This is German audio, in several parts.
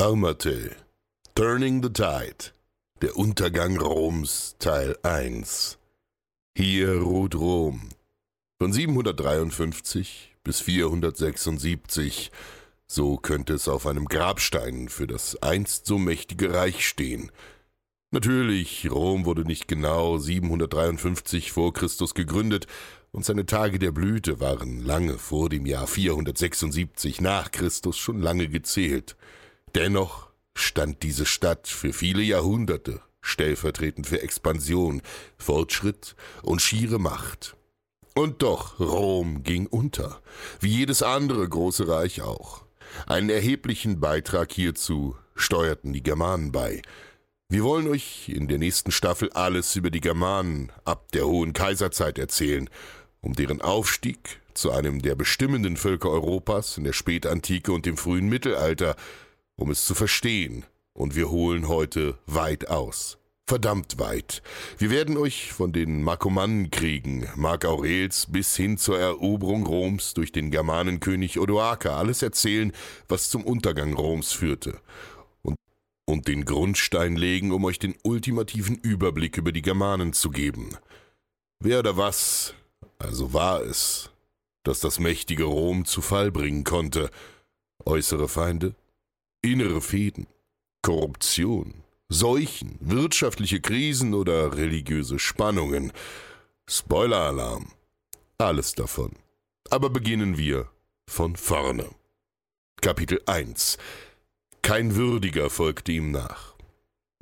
Almaty, Turning the Tide, der Untergang Roms, Teil 1. Hier ruht Rom. Von 753 bis 476, so könnte es auf einem Grabstein für das einst so mächtige Reich stehen. Natürlich, Rom wurde nicht genau 753 vor Christus gegründet, und seine Tage der Blüte waren lange vor dem Jahr 476 nach Christus schon lange gezählt. Dennoch stand diese Stadt für viele Jahrhunderte stellvertretend für Expansion, Fortschritt und schiere Macht. Und doch, Rom ging unter, wie jedes andere große Reich auch. Einen erheblichen Beitrag hierzu steuerten die Germanen bei. Wir wollen euch in der nächsten Staffel alles über die Germanen ab der Hohen Kaiserzeit erzählen, um deren Aufstieg zu einem der bestimmenden Völker Europas in der Spätantike und dem frühen Mittelalter, um es zu verstehen, und wir holen heute weit aus. Verdammt weit. Wir werden euch von den Markomannenkriegen Mark Aurels bis hin zur Eroberung Roms durch den Germanenkönig Odoaker alles erzählen, was zum Untergang Roms führte. Und, den Grundstein legen, um euch den ultimativen Überblick über die Germanen zu geben. Wer oder was, also war es, dass das mächtige Rom zu Fall bringen konnte. Äußere Feinde, innere Fäden, Korruption, Seuchen, wirtschaftliche Krisen oder religiöse Spannungen. Spoiler-Alarm. Alles davon. Aber beginnen wir von vorne. Kapitel 1. Kein Würdiger folgte ihm nach.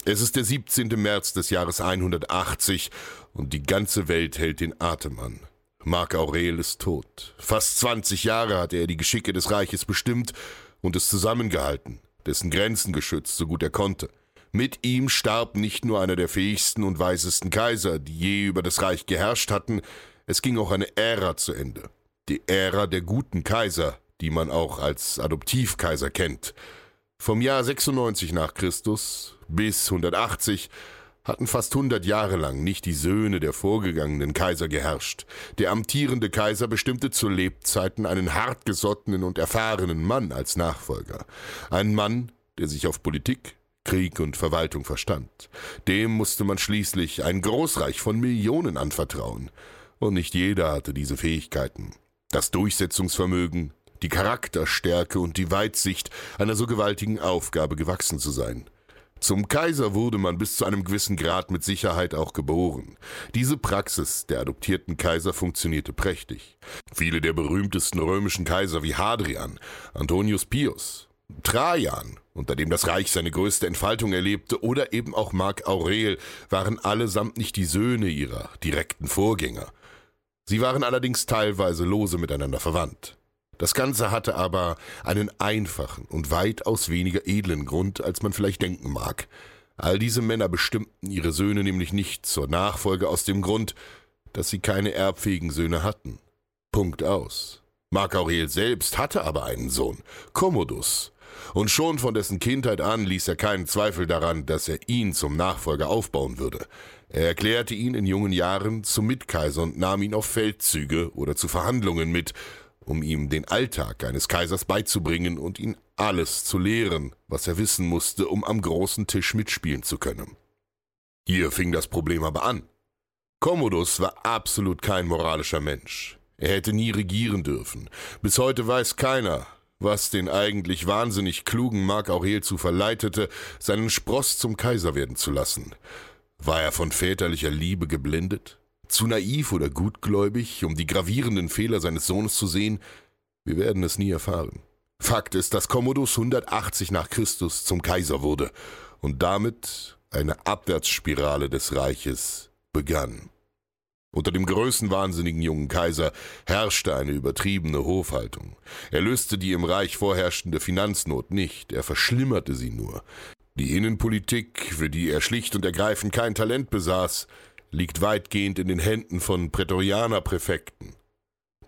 Es ist der 17. März des Jahres 180 und die ganze Welt hält den Atem an. Mark Aurel ist tot. Fast 20 Jahre hatte er die Geschicke des Reiches bestimmt und es zusammengehalten, dessen Grenzen geschützt, so gut er konnte. Mit ihm starb nicht nur einer der fähigsten und weisesten Kaiser, die je über das Reich geherrscht hatten, es ging auch eine Ära zu Ende. Die Ära der guten Kaiser, die man auch als Adoptivkaiser kennt. Vom Jahr 96 nach Christus bis 180 hatten fast hundert Jahre lang nicht die Söhne der vorgegangenen Kaiser geherrscht. Der amtierende Kaiser bestimmte zu Lebzeiten einen hartgesottenen und erfahrenen Mann als Nachfolger. Ein Mann, der sich auf Politik, Krieg und Verwaltung verstand. Dem musste man schließlich ein Großreich von Millionen anvertrauen. Und nicht jeder hatte diese Fähigkeiten. Das Durchsetzungsvermögen, die Charakterstärke und die Weitsicht, einer so gewaltigen Aufgabe gewachsen zu sein. Zum Kaiser wurde man bis zu einem gewissen Grad mit Sicherheit auch geboren. Diese Praxis der adoptierten Kaiser funktionierte prächtig. Viele der berühmtesten römischen Kaiser wie Hadrian, Antonius Pius, Trajan, unter dem das Reich seine größte Entfaltung erlebte, oder eben auch Mark Aurel, waren allesamt nicht die Söhne ihrer direkten Vorgänger. Sie waren allerdings teilweise lose miteinander verwandt. Das Ganze hatte aber einen einfachen und weitaus weniger edlen Grund, als man vielleicht denken mag. All diese Männer bestimmten ihre Söhne nämlich nicht zur Nachfolge aus dem Grund, dass sie keine erbfähigen Söhne hatten. Punkt aus. Mark Aurel selbst hatte aber einen Sohn, Commodus, und schon von dessen Kindheit an ließ er keinen Zweifel daran, dass er ihn zum Nachfolger aufbauen würde. Er erklärte ihn in jungen Jahren zum Mitkaiser und nahm ihn auf Feldzüge oder zu Verhandlungen mit, um ihm den Alltag eines Kaisers beizubringen und ihn alles zu lehren, was er wissen musste, um am großen Tisch mitspielen zu können. Hier fing das Problem aber an. Commodus war absolut kein moralischer Mensch. Er hätte nie regieren dürfen. Bis heute weiß keiner, was den eigentlich wahnsinnig klugen Mark Aurel zu verleitete, seinen Spross zum Kaiser werden zu lassen. War er von väterlicher Liebe geblendet? Zu naiv oder gutgläubig, um die gravierenden Fehler seines Sohnes zu sehen? Wir werden es nie erfahren. Fakt ist, dass Commodus 180 nach Christus zum Kaiser wurde und damit eine Abwärtsspirale des Reiches begann. Unter dem größenwahnsinnigen jungen Kaiser herrschte eine übertriebene Hofhaltung. Er löste die im Reich vorherrschende Finanznot nicht, er verschlimmerte sie nur. Die Innenpolitik, für die er schlicht und ergreifend kein Talent besaß, liegt weitgehend in den Händen von Prätorianerpräfekten.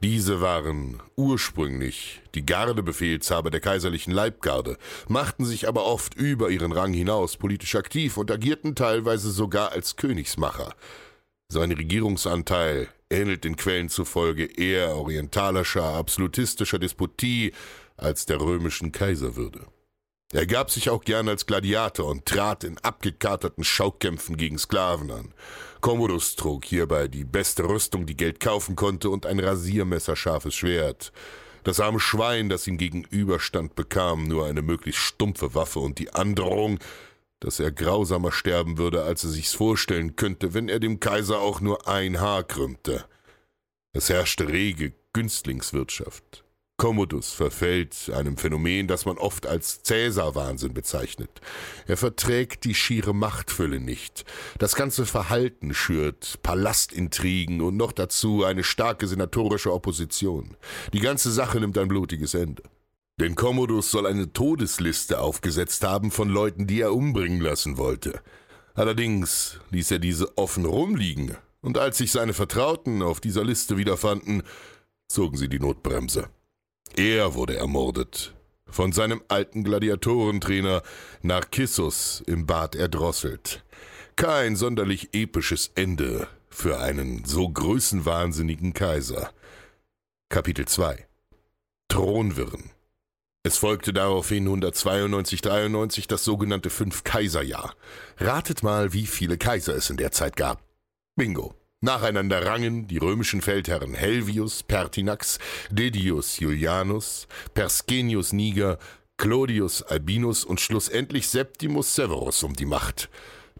Diese waren ursprünglich die Gardebefehlshaber der kaiserlichen Leibgarde, machten sich aber oft über ihren Rang hinaus politisch aktiv und agierten teilweise sogar als Königsmacher. Sein Regierungsanteil ähnelt den Quellen zufolge eher orientalischer, absolutistischer Despotie als der römischen Kaiserwürde. Er gab sich auch gern als Gladiator und trat in abgekaterten Schaukämpfen gegen Sklaven an. Commodus trug hierbei die beste Rüstung, die Geld kaufen konnte, und ein rasiermesserscharfes Schwert. Das arme Schwein, das ihm gegenüberstand, bekam nur eine möglichst stumpfe Waffe und die Androhung, dass er grausamer sterben würde, als er sich's vorstellen könnte, wenn er dem Kaiser auch nur ein Haar krümmte. Es herrschte rege Günstlingswirtschaft. Commodus verfällt einem Phänomen, das man oft als Cäsar-Wahnsinn bezeichnet. Er verträgt die schiere Machtfülle nicht. Das ganze Verhalten schürt Palastintrigen und noch dazu eine starke senatorische Opposition. Die ganze Sache nimmt ein blutiges Ende. Denn Commodus soll eine Todesliste aufgesetzt haben von Leuten, die er umbringen lassen wollte. Allerdings ließ er diese offen rumliegen, und als sich seine Vertrauten auf dieser Liste wiederfanden, zogen sie die Notbremse. Er wurde ermordet, von seinem alten Gladiatorentrainer Narkissus im Bad erdrosselt. Kein sonderlich episches Ende für einen so größenwahnsinnigen Kaiser. Kapitel 2 Thronwirren es folgte daraufhin 192-93 das sogenannte Fünf-Kaiser-Jahr. Ratet mal, wie viele Kaiser es in der Zeit gab. Bingo. Nacheinander rangen die römischen Feldherren Helvius Pertinax, Dedius Julianus, Perskenius Niger, Clodius Albinus und schlussendlich Septimus Severus um die Macht.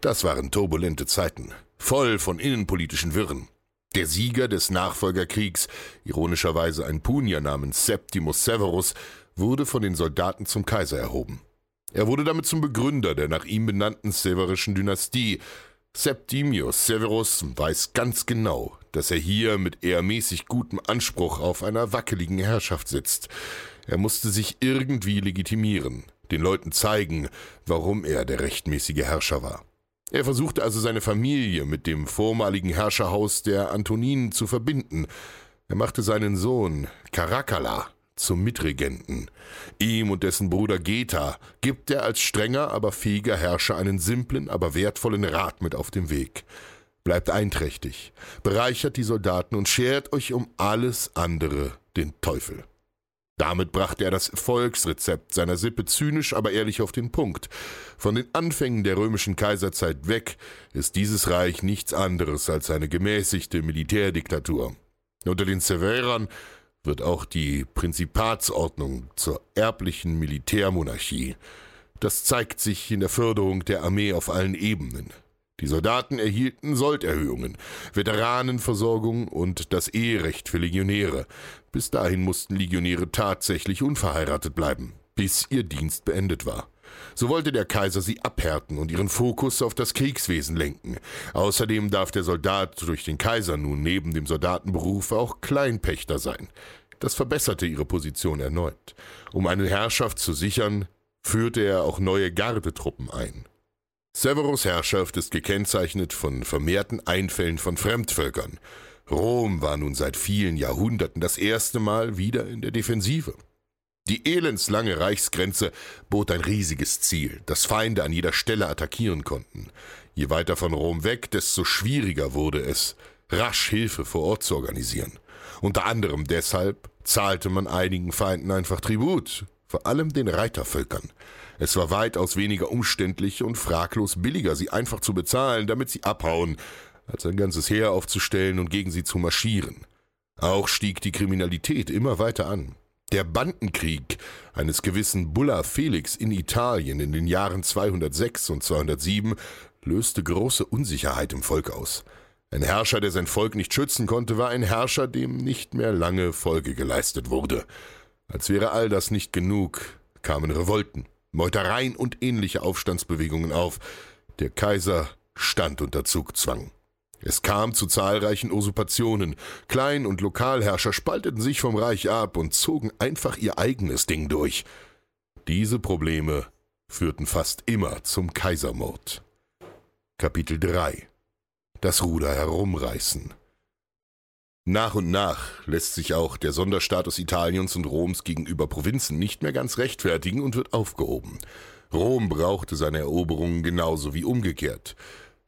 Das waren turbulente Zeiten, voll von innenpolitischen Wirren. Der Sieger des Nachfolgerkriegs, ironischerweise ein Punier namens Septimus Severus, wurde von den Soldaten zum Kaiser erhoben. Er wurde damit zum Begründer der nach ihm benannten severischen Dynastie. Septimius Severus weiß ganz genau, dass er hier mit eher mäßig gutem Anspruch auf einer wackeligen Herrschaft sitzt. Er musste sich irgendwie legitimieren, den Leuten zeigen, warum er der rechtmäßige Herrscher war. Er versuchte also seine Familie mit dem vormaligen Herrscherhaus der Antoninen zu verbinden. Er machte seinen Sohn Caracalla zum Mitregenten. Ihm und dessen Bruder Geta gibt er als strenger, aber fähiger Herrscher einen simplen, aber wertvollen Rat mit auf dem Weg. Bleibt einträchtig, bereichert die Soldaten und schert euch um alles andere den Teufel. Damit brachte er das Volksrezept seiner Sippe zynisch, aber ehrlich auf den Punkt. Von den Anfängen der römischen Kaiserzeit weg ist dieses Reich nichts anderes als eine gemäßigte Militärdiktatur. Unter den Severern wird auch die Prinzipatsordnung zur erblichen Militärmonarchie. Das zeigt sich in der Förderung der Armee auf allen Ebenen. Die Soldaten erhielten Solderhöhungen, Veteranenversorgung und das Eherecht für Legionäre. Bis dahin mussten Legionäre tatsächlich unverheiratet bleiben, bis ihr Dienst beendet war. So wollte der Kaiser sie abhärten und ihren Fokus auf das Kriegswesen lenken. Außerdem darf der Soldat durch den Kaiser nun neben dem Soldatenberuf auch Kleinpächter sein. Das verbesserte ihre Position erneut. Um eine Herrschaft zu sichern, führte er auch neue Gardetruppen ein. Severus Herrschaft ist gekennzeichnet von vermehrten Einfällen von Fremdvölkern. Rom war nun seit vielen Jahrhunderten das erste Mal wieder in der Defensive. Die elendslange Reichsgrenze bot ein riesiges Ziel, das Feinde an jeder Stelle attackieren konnten. Je weiter von Rom weg, desto schwieriger wurde es, rasch Hilfe vor Ort zu organisieren. Unter anderem deshalb zahlte man einigen Feinden einfach Tribut, vor allem den Reitervölkern. Es war weitaus weniger umständlich und fraglos billiger, sie einfach zu bezahlen, damit sie abhauen, als ein ganzes Heer aufzustellen und gegen sie zu marschieren. Auch stieg die Kriminalität immer weiter an. Der Bandenkrieg eines gewissen Bulla Felix in Italien in den Jahren 206 und 207 löste große Unsicherheit im Volk aus. Ein Herrscher, der sein Volk nicht schützen konnte, war ein Herrscher, dem nicht mehr lange Folge geleistet wurde. Als wäre all das nicht genug, kamen Revolten, Meutereien und ähnliche Aufstandsbewegungen auf. Der Kaiser stand unter Zugzwang. Es kam zu zahlreichen Usurpationen. Klein- und Lokalherrscher spalteten sich vom Reich ab und zogen einfach ihr eigenes Ding durch. Diese Probleme führten fast immer zum Kaisermord. Kapitel 3 Das Ruder herumreißen nach und nach lässt sich auch der Sonderstatus Italiens und Roms gegenüber Provinzen nicht mehr ganz rechtfertigen und wird aufgehoben. Rom brauchte seine Eroberungen genauso wie umgekehrt.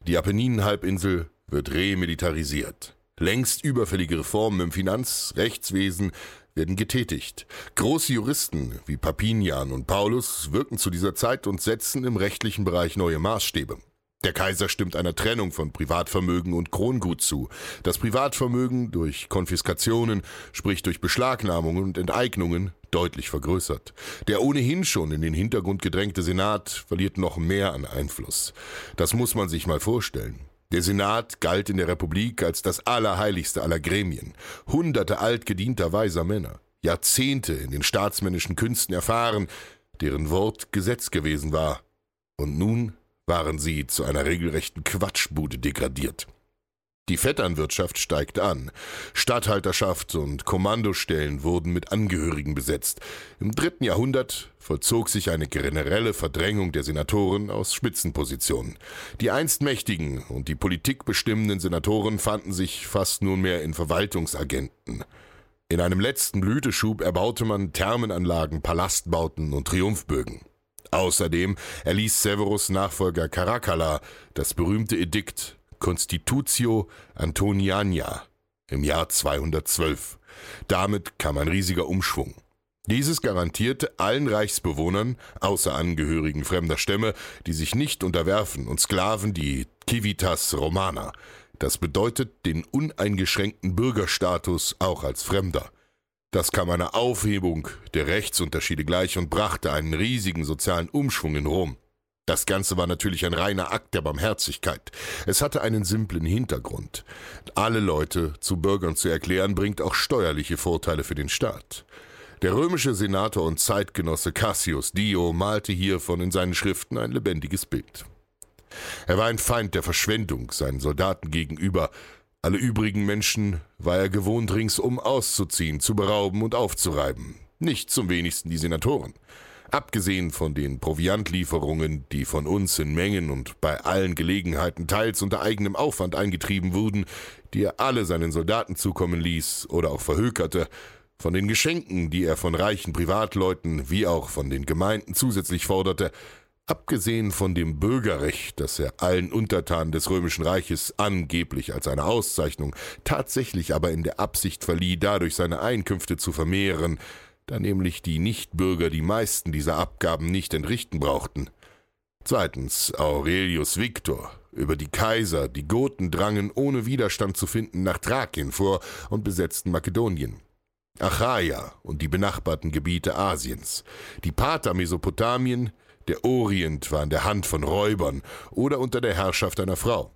Die Apenninenhalbinsel wird remilitarisiert. Längst überfällige Reformen im Finanz-, Rechtswesen werden getätigt. Große Juristen wie Papinian und Paulus wirken zu dieser Zeit und setzen im rechtlichen Bereich neue Maßstäbe. Der Kaiser stimmt einer Trennung von Privatvermögen und Krongut zu. Das Privatvermögen durch Konfiskationen, sprich durch Beschlagnahmungen und Enteignungen, deutlich vergrößert. Der ohnehin schon in den Hintergrund gedrängte Senat verliert noch mehr an Einfluss. Das muss man sich mal vorstellen. Der Senat galt in der Republik als das allerheiligste aller Gremien. Hunderte altgedienter weiser Männer, Jahrzehnte in den staatsmännischen Künsten erfahren, deren Wort Gesetz gewesen war. Und nun waren sie zu einer regelrechten Quatschbude degradiert. Die Vetternwirtschaft steigt an. Statthalterschaft und Kommandostellen wurden mit Angehörigen besetzt. Im dritten Jahrhundert vollzog sich eine generelle Verdrängung der Senatoren aus Spitzenpositionen. Die einst mächtigen und die Politik bestimmenden Senatoren fanden sich fast nunmehr in Verwaltungsagenten. In einem letzten Blüteschub erbaute man Thermenanlagen, Palastbauten und Triumphbögen. Außerdem erließ Severus Nachfolger Caracalla das berühmte Edikt Constitutio Antoniania im Jahr 212. Damit kam ein riesiger Umschwung. Dieses garantierte allen Reichsbewohnern, außer Angehörigen fremder Stämme, die sich nicht unterwerfen, und Sklaven die Civitas Romana. Das bedeutet den uneingeschränkten Bürgerstatus auch als Fremder. Das kam einer Aufhebung der Rechtsunterschiede gleich und brachte einen riesigen sozialen Umschwung in Rom. Das Ganze war natürlich ein reiner Akt der Barmherzigkeit. Es hatte einen simplen Hintergrund. Alle Leute zu Bürgern zu erklären, bringt auch steuerliche Vorteile für den Staat. Der römische Senator und Zeitgenosse Cassius Dio malte hiervon in seinen Schriften ein lebendiges Bild. Er war ein Feind der Verschwendung seinen Soldaten gegenüber. Alle übrigen Menschen war er gewohnt, ringsum auszuziehen, zu berauben und aufzureiben. Nicht zum wenigsten die Senatoren. Abgesehen von den Proviantlieferungen, die von uns in Mengen und bei allen Gelegenheiten teils unter eigenem Aufwand eingetrieben wurden, die er alle seinen Soldaten zukommen ließ oder auch verhökerte, von den Geschenken, die er von reichen Privatleuten wie auch von den Gemeinden zusätzlich forderte, abgesehen von dem Bürgerrecht, das er allen Untertanen des römischen Reiches angeblich als eine Auszeichnung, tatsächlich aber in der Absicht verlieh, dadurch seine Einkünfte zu vermehren, da nämlich die Nichtbürger die meisten dieser Abgaben nicht entrichten brauchten. Zweitens Aurelius Victor. Über die Kaiser, die Goten drangen ohne Widerstand zu finden nach Thrakien vor und besetzten Makedonien. Achaia und die benachbarten Gebiete Asiens. Die Pater Mesopotamien, der Orient war in der Hand von Räubern oder unter der Herrschaft einer Frau.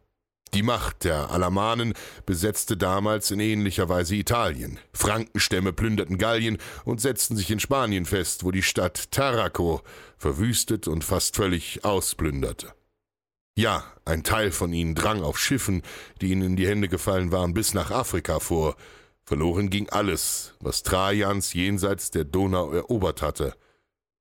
Die Macht der Alamanen besetzte damals in ähnlicher Weise Italien. Frankenstämme plünderten Gallien und setzten sich in Spanien fest, wo die Stadt Taraco verwüstet und fast völlig ausplünderte. Ja, ein Teil von ihnen drang auf Schiffen, die ihnen in die Hände gefallen waren, bis nach Afrika vor. Verloren ging alles, was Trajans jenseits der Donau erobert hatte.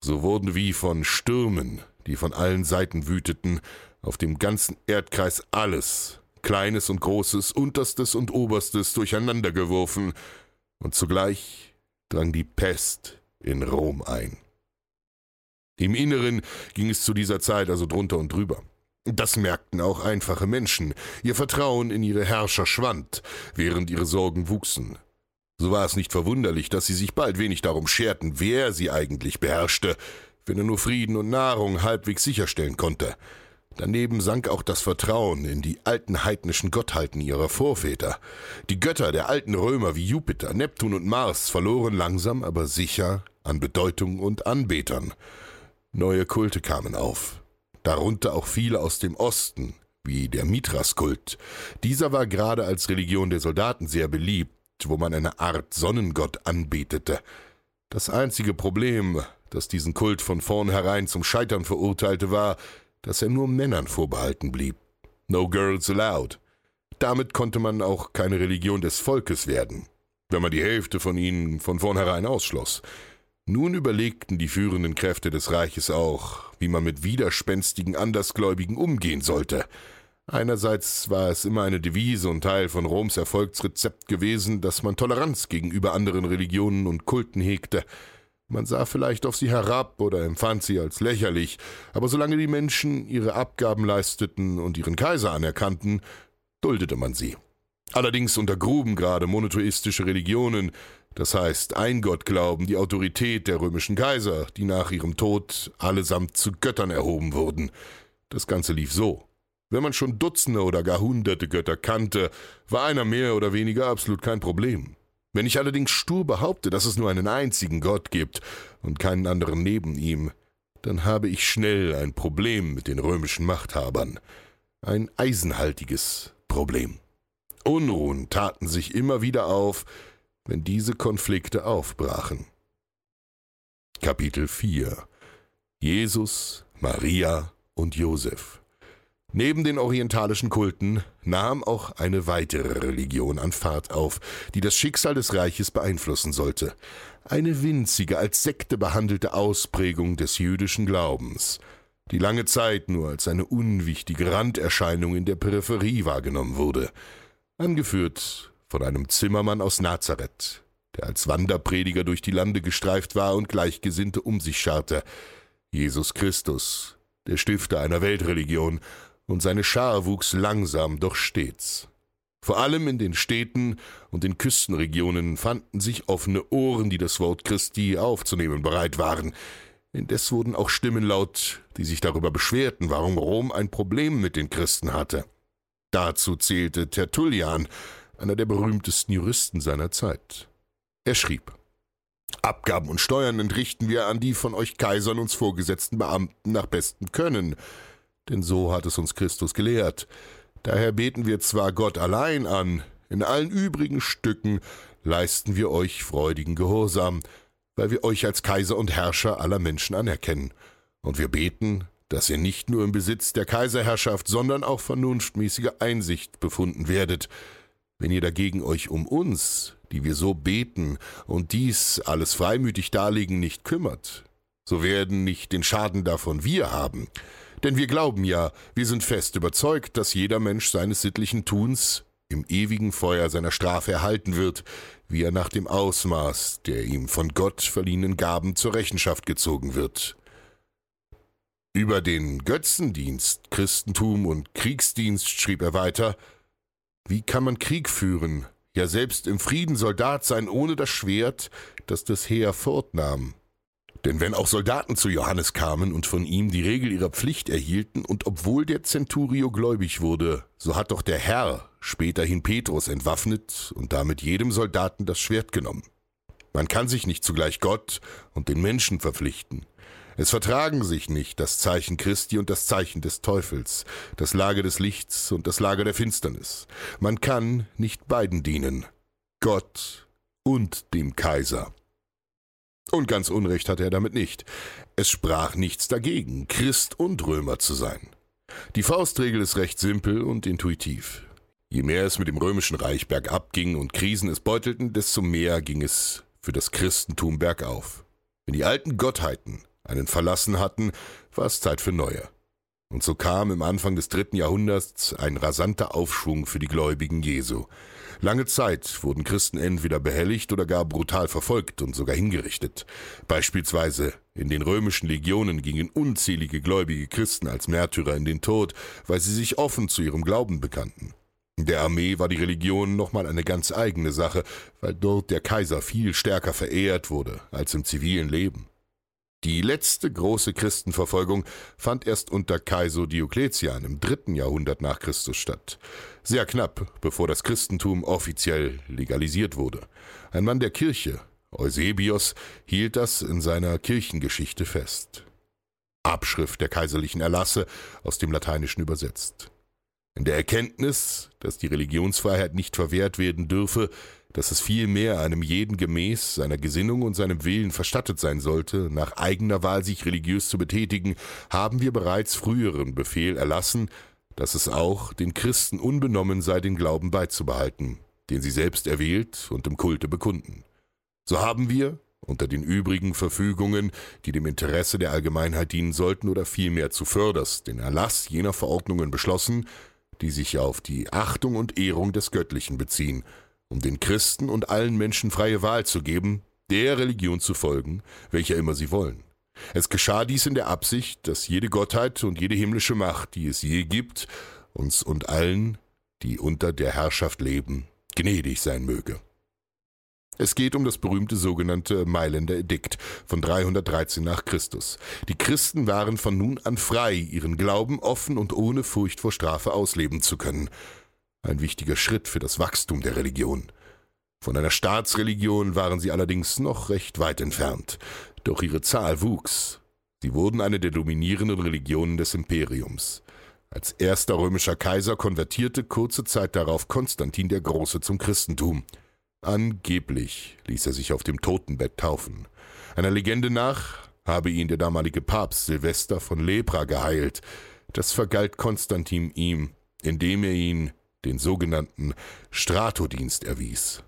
So wurden wie von Stürmen, die von allen Seiten wüteten, auf dem ganzen Erdkreis alles, Kleines und Großes, Unterstes und Oberstes durcheinandergeworfen, und zugleich drang die Pest in Rom ein. Im Inneren ging es zu dieser Zeit also drunter und drüber. Das merkten auch einfache Menschen. Ihr Vertrauen in ihre Herrscher schwand, während ihre Sorgen wuchsen. So war es nicht verwunderlich, dass sie sich bald wenig darum scherten, wer sie eigentlich beherrschte, wenn er nur Frieden und Nahrung halbwegs sicherstellen konnte. Daneben sank auch das Vertrauen in die alten heidnischen Gottheiten ihrer Vorväter. Die Götter der alten Römer wie Jupiter, Neptun und Mars verloren langsam aber sicher an Bedeutung und Anbetern. Neue Kulte kamen auf, darunter auch viele aus dem Osten, wie der Mithras-Kult. Dieser war gerade als Religion der Soldaten sehr beliebt, wo man eine Art Sonnengott anbetete. Das einzige Problem, das diesen Kult von vornherein zum Scheitern verurteilte, war, dass er nur Männern vorbehalten blieb. No girls allowed. Damit konnte man auch keine Religion des Volkes werden, wenn man die Hälfte von ihnen von vornherein ausschloss. Nun überlegten die führenden Kräfte des Reiches auch, wie man mit widerspenstigen Andersgläubigen umgehen sollte. Einerseits war es immer eine Devise und Teil von Roms Erfolgsrezept gewesen, dass man Toleranz gegenüber anderen Religionen und Kulten hegte. Man sah vielleicht auf sie herab oder empfand sie als lächerlich, aber solange die Menschen ihre Abgaben leisteten und ihren Kaiser anerkannten, duldete man sie. Allerdings untergruben gerade monotheistische Religionen, das heißt Eingottglauben, die Autorität der römischen Kaiser, die nach ihrem Tod allesamt zu Göttern erhoben wurden. Das Ganze lief so. Wenn man schon Dutzende oder gar hunderte Götter kannte, war einer mehr oder weniger absolut kein Problem. Wenn ich allerdings stur behaupte, dass es nur einen einzigen Gott gibt und keinen anderen neben ihm, dann habe ich schnell ein Problem mit den römischen Machthabern. Ein eisenhaltiges Problem. Unruhen taten sich immer wieder auf, wenn diese Konflikte aufbrachen. Kapitel 4 Jesus, Maria und Josef Neben den orientalischen Kulten nahm auch eine weitere Religion an Fahrt auf, die das Schicksal des Reiches beeinflussen sollte. Eine winzige, als Sekte behandelte Ausprägung des jüdischen Glaubens, die lange Zeit nur als eine unwichtige Randerscheinung in der Peripherie wahrgenommen wurde, angeführt von einem Zimmermann aus Nazareth, der als Wanderprediger durch die Lande gestreift war und Gleichgesinnte um sich scharte. Jesus Christus, der Stifter einer Weltreligion, und seine Schar wuchs langsam, doch stets. Vor allem in den Städten und den Küstenregionen fanden sich offene Ohren, die das Wort Christi aufzunehmen bereit waren. Indes wurden auch Stimmen laut, die sich darüber beschwerten, warum Rom ein Problem mit den Christen hatte. Dazu zählte Tertullian, einer der berühmtesten Juristen seiner Zeit. Er schrieb Abgaben und Steuern entrichten wir an die von euch Kaisern uns vorgesetzten Beamten nach bestem Können denn so hat es uns Christus gelehrt. Daher beten wir zwar Gott allein an, in allen übrigen Stücken leisten wir euch freudigen Gehorsam, weil wir euch als Kaiser und Herrscher aller Menschen anerkennen. Und wir beten, dass ihr nicht nur im Besitz der Kaiserherrschaft, sondern auch vernunftmäßiger Einsicht befunden werdet. Wenn ihr dagegen euch um uns, die wir so beten und dies alles freimütig darlegen, nicht kümmert, so werden nicht den Schaden davon wir haben, denn wir glauben ja, wir sind fest überzeugt, dass jeder Mensch seines sittlichen Tuns im ewigen Feuer seiner Strafe erhalten wird, wie er nach dem Ausmaß der ihm von Gott verliehenen Gaben zur Rechenschaft gezogen wird. Über den Götzendienst, Christentum und Kriegsdienst schrieb er weiter Wie kann man Krieg führen, ja selbst im Frieden Soldat sein ohne das Schwert, das das Heer fortnahm? Denn wenn auch Soldaten zu Johannes kamen und von ihm die Regel ihrer Pflicht erhielten, und obwohl der Centurio gläubig wurde, so hat doch der Herr späterhin Petrus entwaffnet und damit jedem Soldaten das Schwert genommen. Man kann sich nicht zugleich Gott und den Menschen verpflichten. Es vertragen sich nicht das Zeichen Christi und das Zeichen des Teufels, das Lager des Lichts und das Lager der Finsternis. Man kann nicht beiden dienen, Gott und dem Kaiser. Und ganz Unrecht hatte er damit nicht. Es sprach nichts dagegen, Christ und Römer zu sein. Die Faustregel ist recht simpel und intuitiv. Je mehr es mit dem römischen Reich bergab ging und Krisen es beutelten, desto mehr ging es für das Christentum bergauf. Wenn die alten Gottheiten einen verlassen hatten, war es Zeit für neue. Und so kam im Anfang des dritten Jahrhunderts ein rasanter Aufschwung für die Gläubigen Jesu. Lange Zeit wurden Christen entweder behelligt oder gar brutal verfolgt und sogar hingerichtet. Beispielsweise in den römischen Legionen gingen unzählige gläubige Christen als Märtyrer in den Tod, weil sie sich offen zu ihrem Glauben bekannten. In der Armee war die Religion nochmal eine ganz eigene Sache, weil dort der Kaiser viel stärker verehrt wurde als im zivilen Leben. Die letzte große Christenverfolgung fand erst unter Kaiser Diokletian im dritten Jahrhundert nach Christus statt. Sehr knapp, bevor das Christentum offiziell legalisiert wurde. Ein Mann der Kirche, Eusebios, hielt das in seiner Kirchengeschichte fest. Abschrift der kaiserlichen Erlasse aus dem Lateinischen übersetzt. In der Erkenntnis, dass die Religionsfreiheit nicht verwehrt werden dürfe, dass es vielmehr einem jeden gemäß seiner Gesinnung und seinem Willen verstattet sein sollte, nach eigener Wahl sich religiös zu betätigen, haben wir bereits früheren Befehl erlassen, dass es auch den Christen unbenommen sei, den Glauben beizubehalten, den sie selbst erwählt und im Kulte bekunden. So haben wir, unter den übrigen Verfügungen, die dem Interesse der Allgemeinheit dienen sollten oder vielmehr zuvörderst den Erlass jener Verordnungen beschlossen, die sich auf die Achtung und Ehrung des Göttlichen beziehen, um den Christen und allen Menschen freie Wahl zu geben, der Religion zu folgen, welcher immer sie wollen. Es geschah dies in der Absicht, dass jede Gottheit und jede himmlische Macht, die es je gibt, uns und allen, die unter der Herrschaft leben, gnädig sein möge. Es geht um das berühmte sogenannte Mailänder Edikt von 313 nach Christus. Die Christen waren von nun an frei, ihren Glauben offen und ohne Furcht vor Strafe ausleben zu können. Ein wichtiger Schritt für das Wachstum der Religion. Von einer Staatsreligion waren sie allerdings noch recht weit entfernt. Doch ihre Zahl wuchs. Sie wurden eine der dominierenden Religionen des Imperiums. Als erster römischer Kaiser konvertierte kurze Zeit darauf Konstantin der Große zum Christentum. Angeblich ließ er sich auf dem Totenbett taufen. Einer Legende nach habe ihn der damalige Papst Silvester von Lepra geheilt. Das vergalt Konstantin ihm, indem er ihn den sogenannten Stratodienst erwies.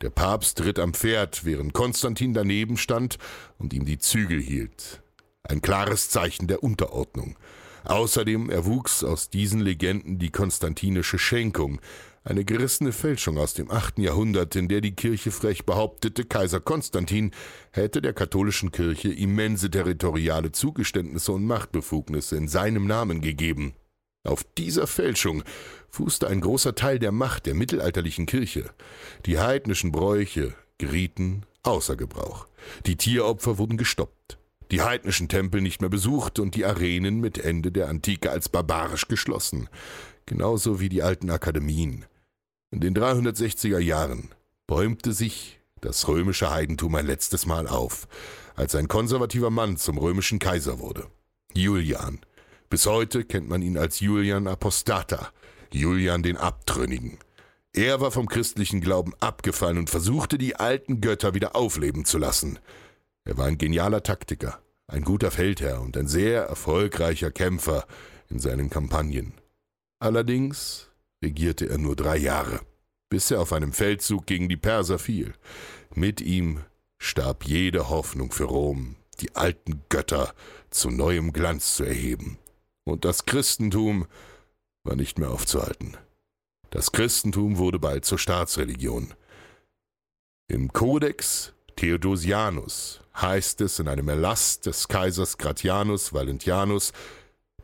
Der Papst ritt am Pferd, während Konstantin daneben stand und ihm die Zügel hielt. Ein klares Zeichen der Unterordnung. Außerdem erwuchs aus diesen Legenden die konstantinische Schenkung, eine gerissene Fälschung aus dem achten Jahrhundert, in der die Kirche frech behauptete, Kaiser Konstantin hätte der katholischen Kirche immense territoriale Zugeständnisse und Machtbefugnisse in seinem Namen gegeben. Auf dieser Fälschung fußte ein großer Teil der Macht der mittelalterlichen Kirche. Die heidnischen Bräuche gerieten außer Gebrauch. Die Tieropfer wurden gestoppt, die heidnischen Tempel nicht mehr besucht und die Arenen mit Ende der Antike als barbarisch geschlossen, genauso wie die alten Akademien. In den 360er Jahren bäumte sich das römische Heidentum ein letztes Mal auf, als ein konservativer Mann zum römischen Kaiser wurde. Julian. Bis heute kennt man ihn als Julian Apostata, Julian den Abtrünnigen. Er war vom christlichen Glauben abgefallen und versuchte, die alten Götter wieder aufleben zu lassen. Er war ein genialer Taktiker, ein guter Feldherr und ein sehr erfolgreicher Kämpfer in seinen Kampagnen. Allerdings regierte er nur drei Jahre, bis er auf einem Feldzug gegen die Perser fiel. Mit ihm starb jede Hoffnung für Rom, die alten Götter zu neuem Glanz zu erheben. Und das Christentum war nicht mehr aufzuhalten. Das Christentum wurde bald zur Staatsreligion. Im Kodex Theodosianus heißt es in einem Erlass des Kaisers Gratianus Valentianus,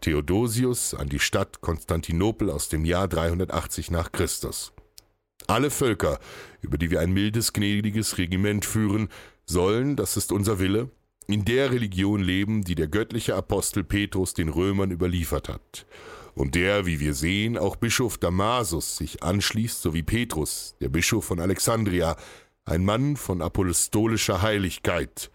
Theodosius an die Stadt Konstantinopel aus dem Jahr 380 nach Christus. Alle Völker, über die wir ein mildes, gnädiges Regiment führen, sollen, das ist unser Wille, in der Religion leben, die der göttliche Apostel Petrus den Römern überliefert hat, und der, wie wir sehen, auch Bischof Damasus sich anschließt, sowie Petrus, der Bischof von Alexandria, ein Mann von apostolischer Heiligkeit,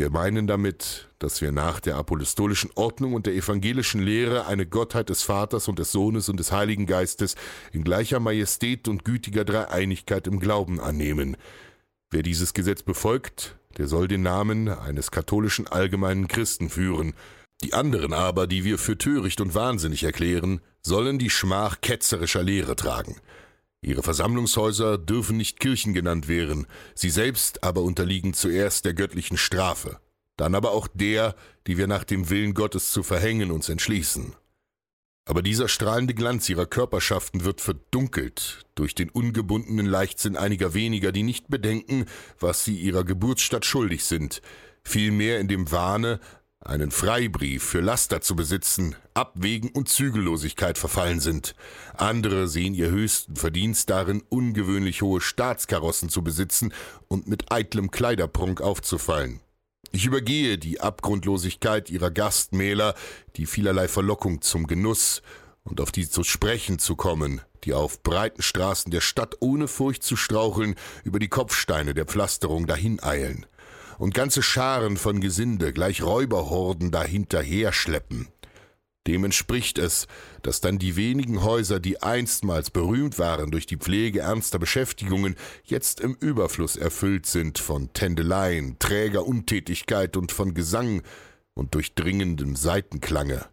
wir meinen damit, dass wir nach der apostolischen Ordnung und der evangelischen Lehre eine Gottheit des Vaters und des Sohnes und des Heiligen Geistes in gleicher Majestät und gütiger Dreieinigkeit im Glauben annehmen. Wer dieses Gesetz befolgt, der soll den Namen eines katholischen allgemeinen Christen führen. Die anderen aber, die wir für töricht und wahnsinnig erklären, sollen die Schmach ketzerischer Lehre tragen. Ihre Versammlungshäuser dürfen nicht Kirchen genannt werden, sie selbst aber unterliegen zuerst der göttlichen Strafe, dann aber auch der, die wir nach dem Willen Gottes zu verhängen uns entschließen. Aber dieser strahlende Glanz ihrer Körperschaften wird verdunkelt durch den ungebundenen Leichtsinn einiger weniger, die nicht bedenken, was sie ihrer Geburtsstadt schuldig sind, vielmehr in dem Wahne, einen Freibrief für Laster zu besitzen, Abwägen und Zügellosigkeit verfallen sind. Andere sehen ihr höchsten Verdienst darin, ungewöhnlich hohe Staatskarossen zu besitzen und mit eitlem Kleiderprunk aufzufallen. Ich übergehe die Abgrundlosigkeit ihrer Gastmähler, die vielerlei Verlockung zum Genuss und auf die zu sprechen zu kommen, die auf breiten Straßen der Stadt ohne Furcht zu straucheln über die Kopfsteine der Pflasterung dahineilen und ganze Scharen von Gesinde gleich Räuberhorden dahinterher schleppen. Dem entspricht es, dass dann die wenigen Häuser, die einstmals berühmt waren durch die Pflege ernster Beschäftigungen, jetzt im Überfluss erfüllt sind von Tändeleien, träger Untätigkeit und von Gesang und durchdringendem Seitenklange.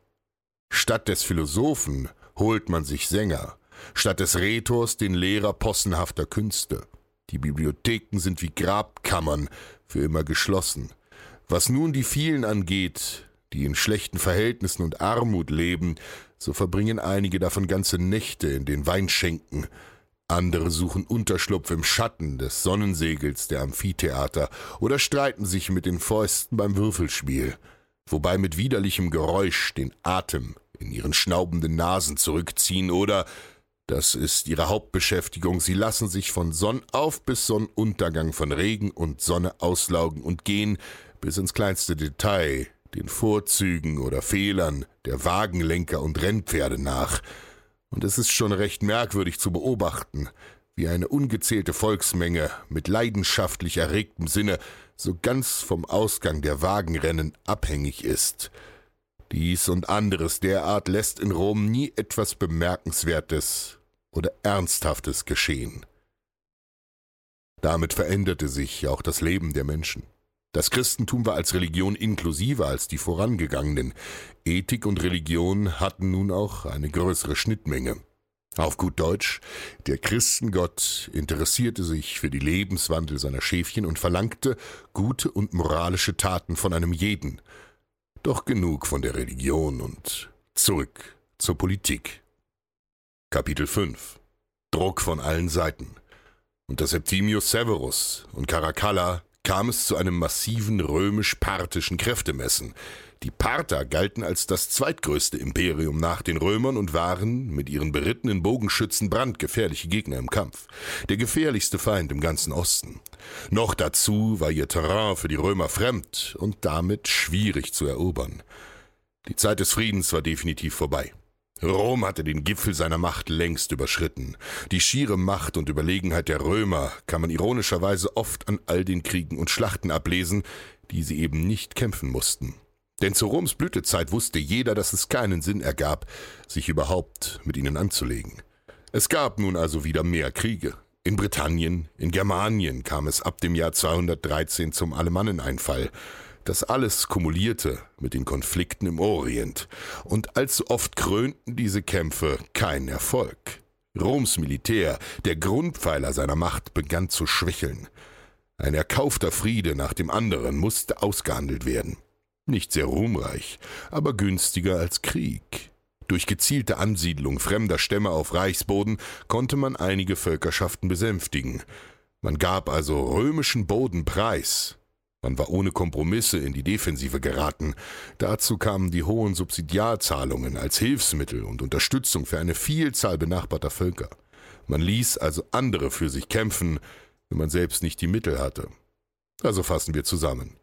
Statt des Philosophen holt man sich Sänger, statt des Rhetors den Lehrer possenhafter Künste. Die Bibliotheken sind wie Grabkammern, für immer geschlossen. Was nun die vielen angeht, die in schlechten Verhältnissen und Armut leben, so verbringen einige davon ganze Nächte in den Weinschenken, andere suchen Unterschlupf im Schatten des Sonnensegels der Amphitheater oder streiten sich mit den Fäusten beim Würfelspiel, wobei mit widerlichem Geräusch den Atem in ihren schnaubenden Nasen zurückziehen oder, das ist ihre Hauptbeschäftigung, sie lassen sich von Sonnauf bis Sonnenuntergang von Regen und Sonne auslaugen und gehen bis ins kleinste Detail den Vorzügen oder Fehlern der Wagenlenker und Rennpferde nach, und es ist schon recht merkwürdig zu beobachten, wie eine ungezählte Volksmenge mit leidenschaftlich erregtem Sinne so ganz vom Ausgang der Wagenrennen abhängig ist. Dies und anderes derart lässt in Rom nie etwas Bemerkenswertes oder Ernsthaftes geschehen. Damit veränderte sich auch das Leben der Menschen. Das Christentum war als Religion inklusiver als die vorangegangenen. Ethik und Religion hatten nun auch eine größere Schnittmenge. Auf gut Deutsch, der Christengott interessierte sich für die Lebenswandel seiner Schäfchen und verlangte gute und moralische Taten von einem jeden. Doch genug von der Religion und zurück zur Politik. Kapitel 5 Druck von allen Seiten. Unter Septimius Severus und Caracalla kam es zu einem massiven römisch-parthischen Kräftemessen. Die Parther galten als das zweitgrößte Imperium nach den Römern und waren mit ihren berittenen Bogenschützen brandgefährliche Gegner im Kampf. Der gefährlichste Feind im ganzen Osten. Noch dazu war ihr Terrain für die Römer fremd und damit schwierig zu erobern. Die Zeit des Friedens war definitiv vorbei. Rom hatte den Gipfel seiner Macht längst überschritten. Die schiere Macht und Überlegenheit der Römer kann man ironischerweise oft an all den Kriegen und Schlachten ablesen, die sie eben nicht kämpfen mussten. Denn zu Roms Blütezeit wusste jeder, dass es keinen Sinn ergab, sich überhaupt mit ihnen anzulegen. Es gab nun also wieder mehr Kriege. In Britannien, in Germanien kam es ab dem Jahr 213 zum Alemanneneinfall. Das alles kumulierte mit den Konflikten im Orient, und allzu oft krönten diese Kämpfe keinen Erfolg. Roms Militär, der Grundpfeiler seiner Macht, begann zu schwächeln. Ein erkaufter Friede nach dem anderen musste ausgehandelt werden. Nicht sehr ruhmreich, aber günstiger als Krieg. Durch gezielte Ansiedlung fremder Stämme auf Reichsboden konnte man einige Völkerschaften besänftigen. Man gab also römischen Boden preis, man war ohne Kompromisse in die Defensive geraten. Dazu kamen die hohen Subsidiarzahlungen als Hilfsmittel und Unterstützung für eine Vielzahl benachbarter Völker. Man ließ also andere für sich kämpfen, wenn man selbst nicht die Mittel hatte. Also fassen wir zusammen.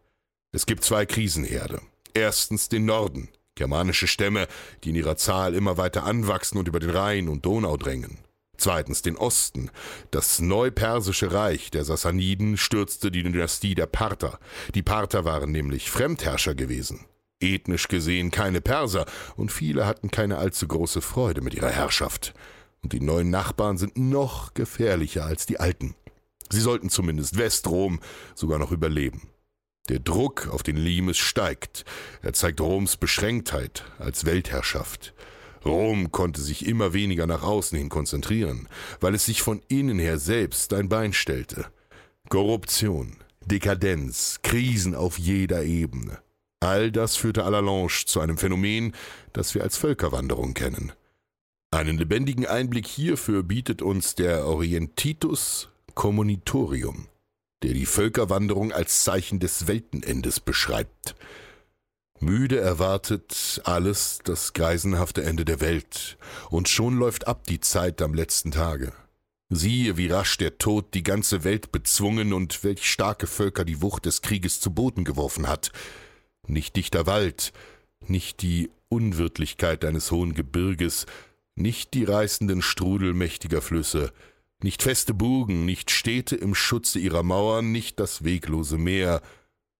Es gibt zwei Krisenherde. Erstens den Norden, germanische Stämme, die in ihrer Zahl immer weiter anwachsen und über den Rhein und Donau drängen. Zweitens den Osten. Das neupersische Reich der Sassaniden stürzte die Dynastie der Parther. Die Parther waren nämlich Fremdherrscher gewesen. Ethnisch gesehen keine Perser, und viele hatten keine allzu große Freude mit ihrer Herrschaft. Und die neuen Nachbarn sind noch gefährlicher als die alten. Sie sollten zumindest Westrom sogar noch überleben. Der Druck auf den Limes steigt. Er zeigt Roms Beschränktheit als Weltherrschaft. Rom konnte sich immer weniger nach außen hin konzentrieren, weil es sich von innen her selbst ein Bein stellte. Korruption, Dekadenz, Krisen auf jeder Ebene. All das führte à la Lange zu einem Phänomen, das wir als Völkerwanderung kennen. Einen lebendigen Einblick hierfür bietet uns der Orientitus Communitorium, der die Völkerwanderung als Zeichen des Weltenendes beschreibt. Müde erwartet alles das greisenhafte Ende der Welt, und schon läuft ab die Zeit am letzten Tage. Siehe, wie rasch der Tod die ganze Welt bezwungen und welch starke Völker die Wucht des Krieges zu Boden geworfen hat. Nicht dichter Wald, nicht die Unwirtlichkeit eines hohen Gebirges, nicht die reißenden Strudel mächtiger Flüsse, nicht feste Burgen, nicht Städte im Schutze ihrer Mauern, nicht das weglose Meer,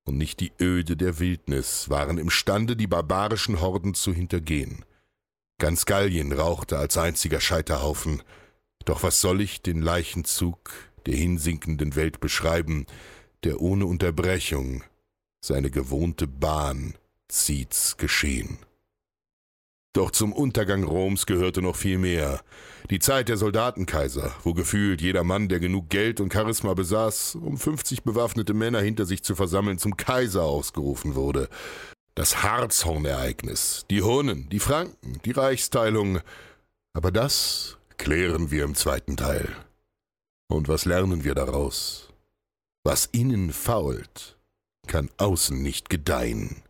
und nicht die Öde der Wildnis waren imstande, die barbarischen Horden zu hintergehen. Ganz Gallien rauchte als einziger Scheiterhaufen. Doch was soll ich den Leichenzug der hinsinkenden Welt beschreiben, der ohne Unterbrechung seine gewohnte Bahn zieht's geschehen. Doch zum Untergang Roms gehörte noch viel mehr. Die Zeit der Soldatenkaiser, wo gefühlt jeder Mann, der genug Geld und Charisma besaß, um 50 bewaffnete Männer hinter sich zu versammeln, zum Kaiser ausgerufen wurde. Das Harzhornereignis, die Hunnen, die Franken, die Reichsteilung. Aber das klären wir im zweiten Teil. Und was lernen wir daraus? Was innen fault, kann außen nicht gedeihen.